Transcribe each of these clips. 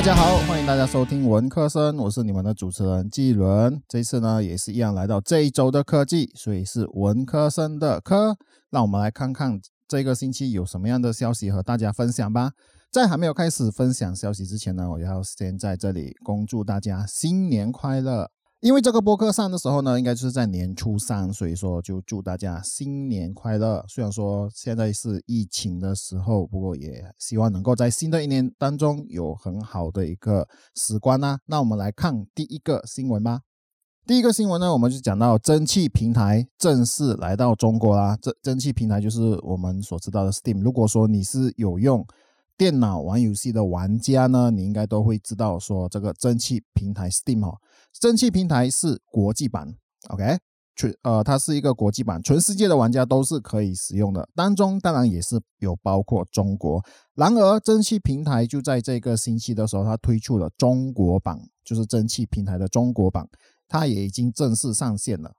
大家好，欢迎大家收听文科生，我是你们的主持人季伦。这次呢，也是一样来到这一周的科技，所以是文科生的科。让我们来看看这个星期有什么样的消息和大家分享吧。在还没有开始分享消息之前呢，我要先在这里恭祝大家新年快乐。因为这个播客上的时候呢，应该就是在年初三，所以说就祝大家新年快乐。虽然说现在是疫情的时候，不过也希望能够在新的一年当中有很好的一个时光呢。那我们来看第一个新闻吧。第一个新闻呢，我们就讲到蒸汽平台正式来到中国啦。这蒸汽平台就是我们所知道的 Steam。如果说你是有用电脑玩游戏的玩家呢，你应该都会知道说这个蒸汽平台 Steam 哦。蒸汽平台是国际版，OK，全呃，它是一个国际版，全世界的玩家都是可以使用的。当中当然也是有包括中国。然而，蒸汽平台就在这个星期的时候，它推出了中国版，就是蒸汽平台的中国版，它也已经正式上线了。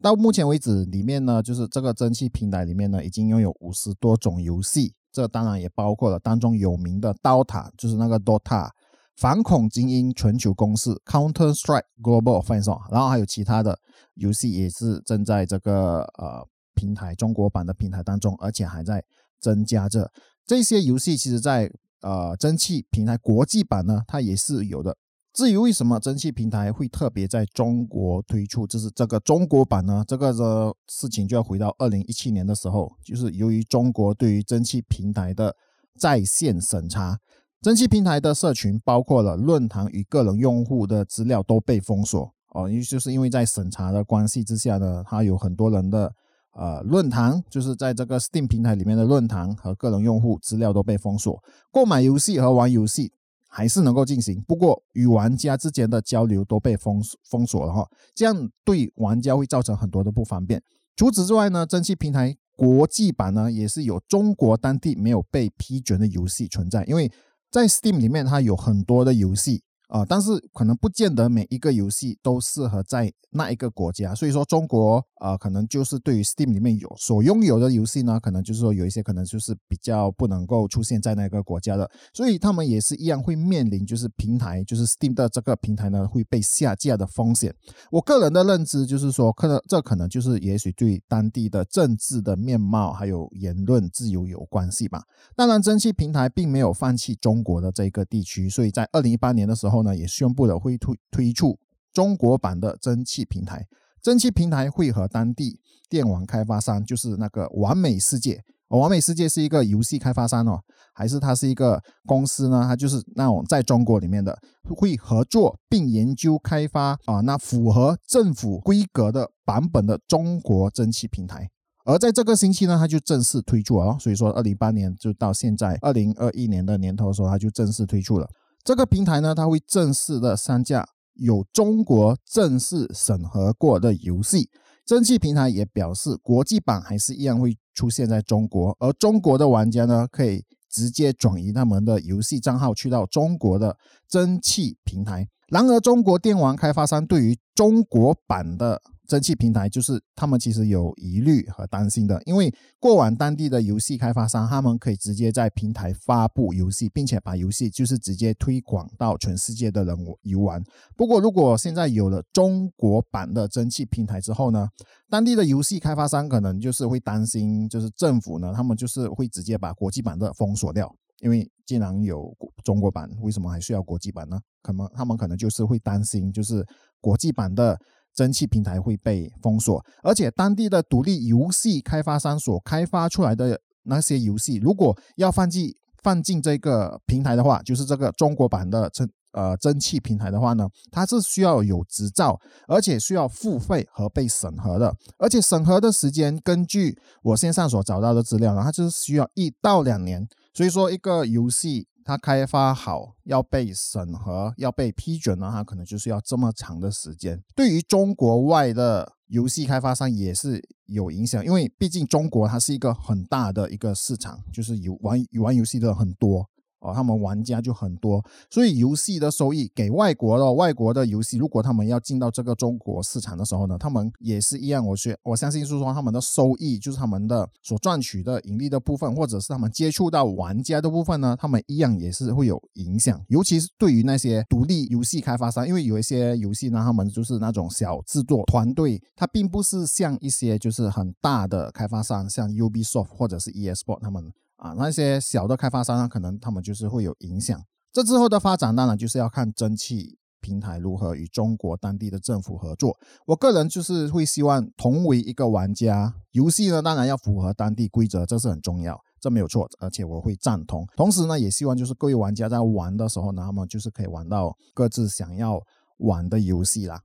到目前为止，里面呢，就是这个蒸汽平台里面呢，已经拥有五十多种游戏，这当然也包括了当中有名的刀塔，就是那个 DOTA。反恐精英全球公司 Counter Strike Global Offensive，然后还有其他的游戏也是正在这个呃平台中国版的平台当中，而且还在增加着。这些游戏其实，在呃蒸汽平台国际版呢，它也是有的。至于为什么蒸汽平台会特别在中国推出，就是这个中国版呢？这个的事情就要回到二零一七年的时候，就是由于中国对于蒸汽平台的在线审查。蒸汽平台的社群包括了论坛与个人用户的资料都被封锁哦，因为就是因为在审查的关系之下呢，它有很多人的呃论坛，就是在这个 Steam 平台里面的论坛和个人用户资料都被封锁。购买游戏和玩游戏还是能够进行，不过与玩家之间的交流都被封封锁了哈，这样对玩家会造成很多的不方便。除此之外呢，蒸汽平台国际版呢也是有中国当地没有被批准的游戏存在，因为。在 Steam 里面，它有很多的游戏。啊，但是可能不见得每一个游戏都适合在那一个国家，所以说中国啊，可能就是对于 Steam 里面有所拥有的游戏呢，可能就是说有一些可能就是比较不能够出现在那个国家的，所以他们也是一样会面临就是平台就是 Steam 的这个平台呢会被下架的风险。我个人的认知就是说，可能这可能就是也许对当地的政治的面貌还有言论自由有关系吧。当然，蒸汽平台并没有放弃中国的这个地区，所以在二零一八年的时候。那，也宣布了会推推出中国版的蒸汽平台。蒸汽平台会和当地电网开发商，就是那个完美世界。完美世界是一个游戏开发商哦，还是它是一个公司呢？它就是那种在中国里面的，会合作并研究开发啊，那符合政府规格的版本的中国蒸汽平台。而在这个星期呢，它就正式推出了。所以说，二零一八年就到现在二零二一年的年头的时候，它就正式推出了。这个平台呢，它会正式的上架有中国正式审核过的游戏。蒸汽平台也表示，国际版还是一样会出现在中国，而中国的玩家呢，可以直接转移他们的游戏账号去到中国的蒸汽平台。然而，中国电玩开发商对于中国版的蒸汽平台就是他们其实有疑虑和担心的，因为过往当地的游戏开发商他们可以直接在平台发布游戏，并且把游戏就是直接推广到全世界的人游玩。不过，如果现在有了中国版的蒸汽平台之后呢，当地的游戏开发商可能就是会担心，就是政府呢，他们就是会直接把国际版的封锁掉，因为既然有中国版，为什么还需要国际版呢？可能他们可能就是会担心，就是国际版的。蒸汽平台会被封锁，而且当地的独立游戏开发商所开发出来的那些游戏，如果要放进放进这个平台的话，就是这个中国版的蒸呃蒸汽平台的话呢，它是需要有执照，而且需要付费和被审核的，而且审核的时间，根据我线上所找到的资料呢，它就是需要一到两年。所以说，一个游戏它开发好要被审核、要被批准的话可能就是要这么长的时间。对于中国外的游戏开发商也是有影响，因为毕竟中国它是一个很大的一个市场，就是游玩玩游戏的很多。哦，他们玩家就很多，所以游戏的收益给外国的外国的游戏，如果他们要进到这个中国市场的时候呢，他们也是一样。我觉我相信是说他们的收益，就是他们的所赚取的盈利的部分，或者是他们接触到玩家的部分呢，他们一样也是会有影响。尤其是对于那些独立游戏开发商，因为有一些游戏呢，他们就是那种小制作团队，它并不是像一些就是很大的开发商，像 Ubisoft 或者是 ESport 他们。啊，那些小的开发商呢，可能他们就是会有影响。这之后的发展，当然就是要看蒸汽平台如何与中国当地的政府合作。我个人就是会希望同为一个玩家，游戏呢当然要符合当地规则，这是很重要，这没有错，而且我会赞同。同时呢，也希望就是各位玩家在玩的时候呢，他们就是可以玩到各自想要玩的游戏啦。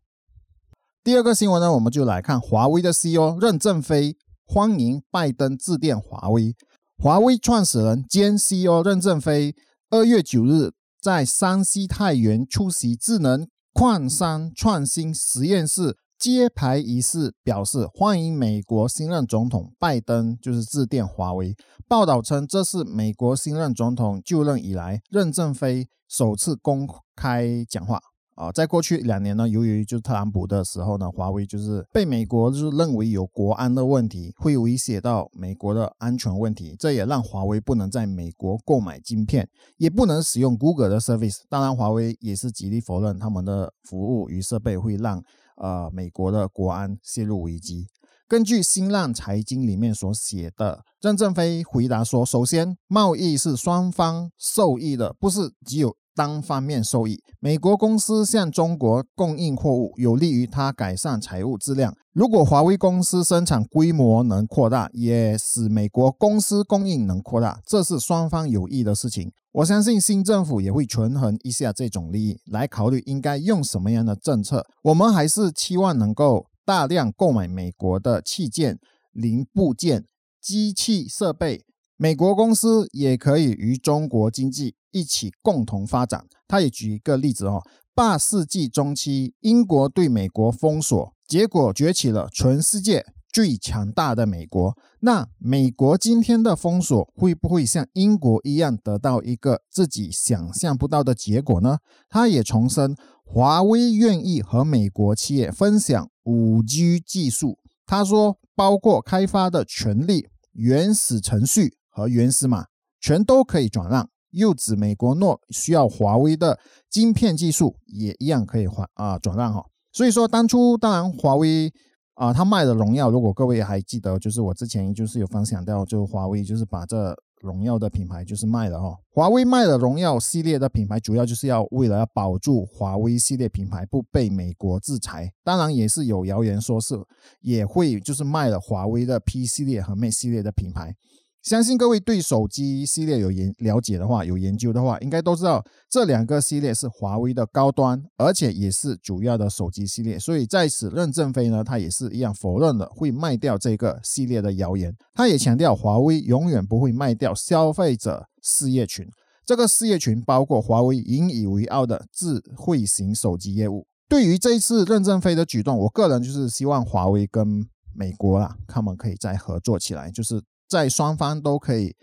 第二个新闻呢，我们就来看华为的 CEO 任正非欢迎拜登致电华为。华为创始人兼 CEO 任正非二月九日在山西太原出席智能矿山创新实验室揭牌仪式，表示欢迎美国新任总统拜登就是致电华为。报道称，这是美国新任总统就任以来任正非首次公开讲话。啊，在过去两年呢，由于就是特朗普的时候呢，华为就是被美国就是认为有国安的问题，会威胁到美国的安全问题，这也让华为不能在美国购买晶片，也不能使用 Google 的 service。当然，华为也是极力否认他们的服务与设备会让呃美国的国安陷入危机。根据新浪财经里面所写的，任正非回答说：“首先，贸易是双方受益的，不是只有。”单方面受益。美国公司向中国供应货物，有利于它改善财务质量。如果华为公司生产规模能扩大，也使美国公司供应能扩大，这是双方有益的事情。我相信新政府也会权衡一下这种利益，来考虑应该用什么样的政策。我们还是期望能够大量购买美国的器件、零部件、机器设备。美国公司也可以与中国经济一起共同发展。他也举一个例子哦，八世纪中期，英国对美国封锁，结果崛起了全世界最强大的美国。那美国今天的封锁会不会像英国一样得到一个自己想象不到的结果呢？他也重申，华为愿意和美国企业分享五 G 技术。他说，包括开发的权利、原始程序。和原始码全都可以转让，又指美国诺需要华为的晶片技术，也一样可以还啊转让哈。所以说当初当然华为啊，他卖的荣耀，如果各位还记得，就是我之前就是有分享到，就华为就是把这荣耀的品牌就是卖了哈。华为卖了荣耀系列的品牌，主要就是要为了要保住华为系列品牌不被美国制裁。当然也是有谣言说是也会就是卖了华为的 P 系列和 Mate 系列的品牌。相信各位对手机系列有研了解的话，有研究的话，应该都知道这两个系列是华为的高端，而且也是主要的手机系列。所以在此，任正非呢，他也是一样否认了会卖掉这个系列的谣言。他也强调，华为永远不会卖掉消费者事业群。这个事业群包括华为引以为傲的智慧型手机业务。对于这次任正非的举动，我个人就是希望华为跟美国啊，他们可以再合作起来，就是。在双方都可以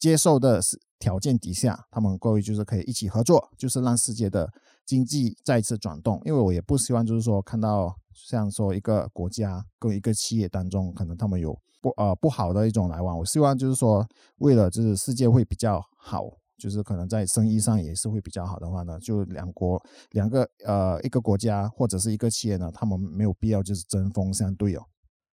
接受的条件底下，他们各位就是可以一起合作，就是让世界的经济再次转动。因为我也不希望就是说看到像说一个国家跟一个企业当中，可能他们有不呃不好的一种来往。我希望就是说，为了就是世界会比较好，就是可能在生意上也是会比较好的话呢，就两国两个呃一个国家或者是一个企业呢，他们没有必要就是针锋相对哦。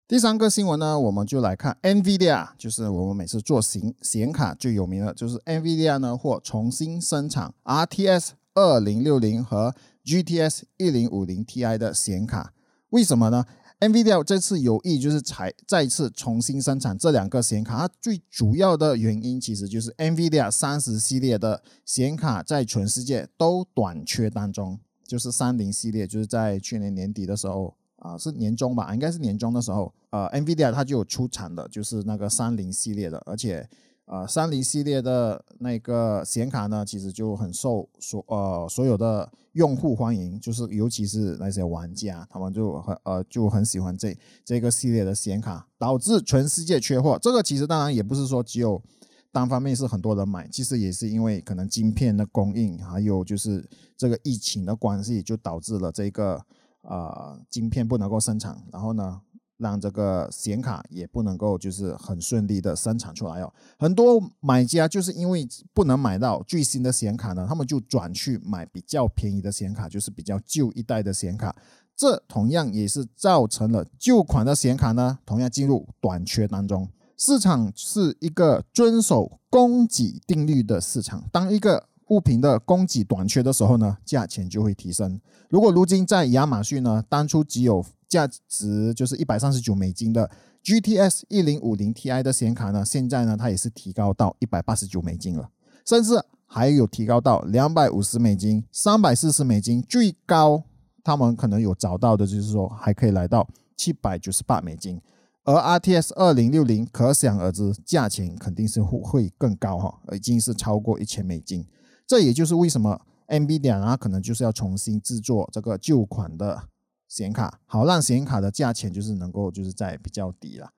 第三个新闻呢，我们就来看 NVIDIA，就是我们每次做显显卡最有名的，就是 NVIDIA 呢或重新生产 RTX 二零六零和 GTX 一零五零 Ti 的显卡。为什么呢？NVIDIA 这次有意就是才再次重新生产这两个显卡，它最主要的原因其实就是 NVIDIA 三十系列的显卡在全世界都短缺当中，就是三零系列，就是在去年年底的时候。啊，是年终吧，应该是年终的时候，呃，NVIDIA 它就有出产的，就是那个三零系列的，而且，呃，三零系列的那个显卡呢，其实就很受所呃所有的用户欢迎，就是尤其是那些玩家，他们就很呃就很喜欢这这个系列的显卡，导致全世界缺货。这个其实当然也不是说只有单方面是很多人买，其实也是因为可能晶片的供应，还有就是这个疫情的关系，就导致了这个呃晶片不能够生产，然后呢，让这个显卡也不能够就是很顺利的生产出来哦。很多买家就是因为不能买到最新的显卡呢，他们就转去买比较便宜的显卡，就是比较旧一代的显卡。这同样也是造成了旧款的显卡呢，同样进入短缺当中。市场是一个遵守供给定律的市场，当一个物品的供给短缺的时候呢，价钱就会提升。如果如今在亚马逊呢，当初只有价值就是一百三十九美金的 GTS 一零五零 Ti 的显卡呢，现在呢它也是提高到一百八十九美金了，甚至还有提高到两百五十美金、三百四十美金，最高。他们可能有找到的，就是说还可以来到七百九十八美金，而 RTS 二零六零可想而知，价钱肯定是会会更高哈，已经是超过一千美金。这也就是为什么 NVIDIA 啊，可能就是要重新制作这个旧款的显卡，好让显卡的价钱就是能够就是在比较低了。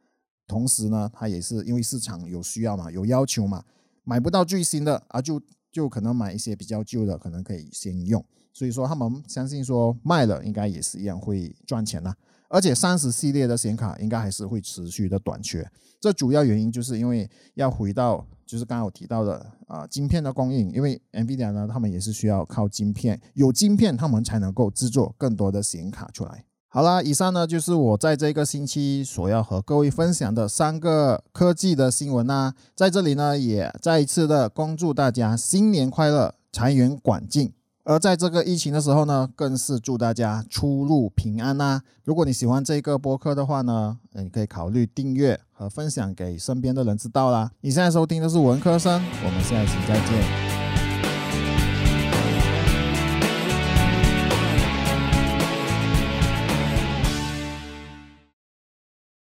同时呢，它也是因为市场有需要嘛，有要求嘛，买不到最新的啊，就就可能买一些比较旧的，可能可以先用。所以说，他们相信说卖了应该也是一样会赚钱呐。而且三十系列的显卡应该还是会持续的短缺。这主要原因就是因为要回到就是刚刚我提到的啊，晶片的供应。因为 NVIDIA 呢，他们也是需要靠晶片，有晶片他们才能够制作更多的显卡出来。好啦，以上呢就是我在这个星期所要和各位分享的三个科技的新闻呐。在这里呢，也再一次的恭祝大家新年快乐，财源广进。而在这个疫情的时候呢，更是祝大家出入平安呐！如果你喜欢这个播客的话呢，你可以考虑订阅和分享给身边的人知道啦。你现在收听的是文科生，我们下一期再见。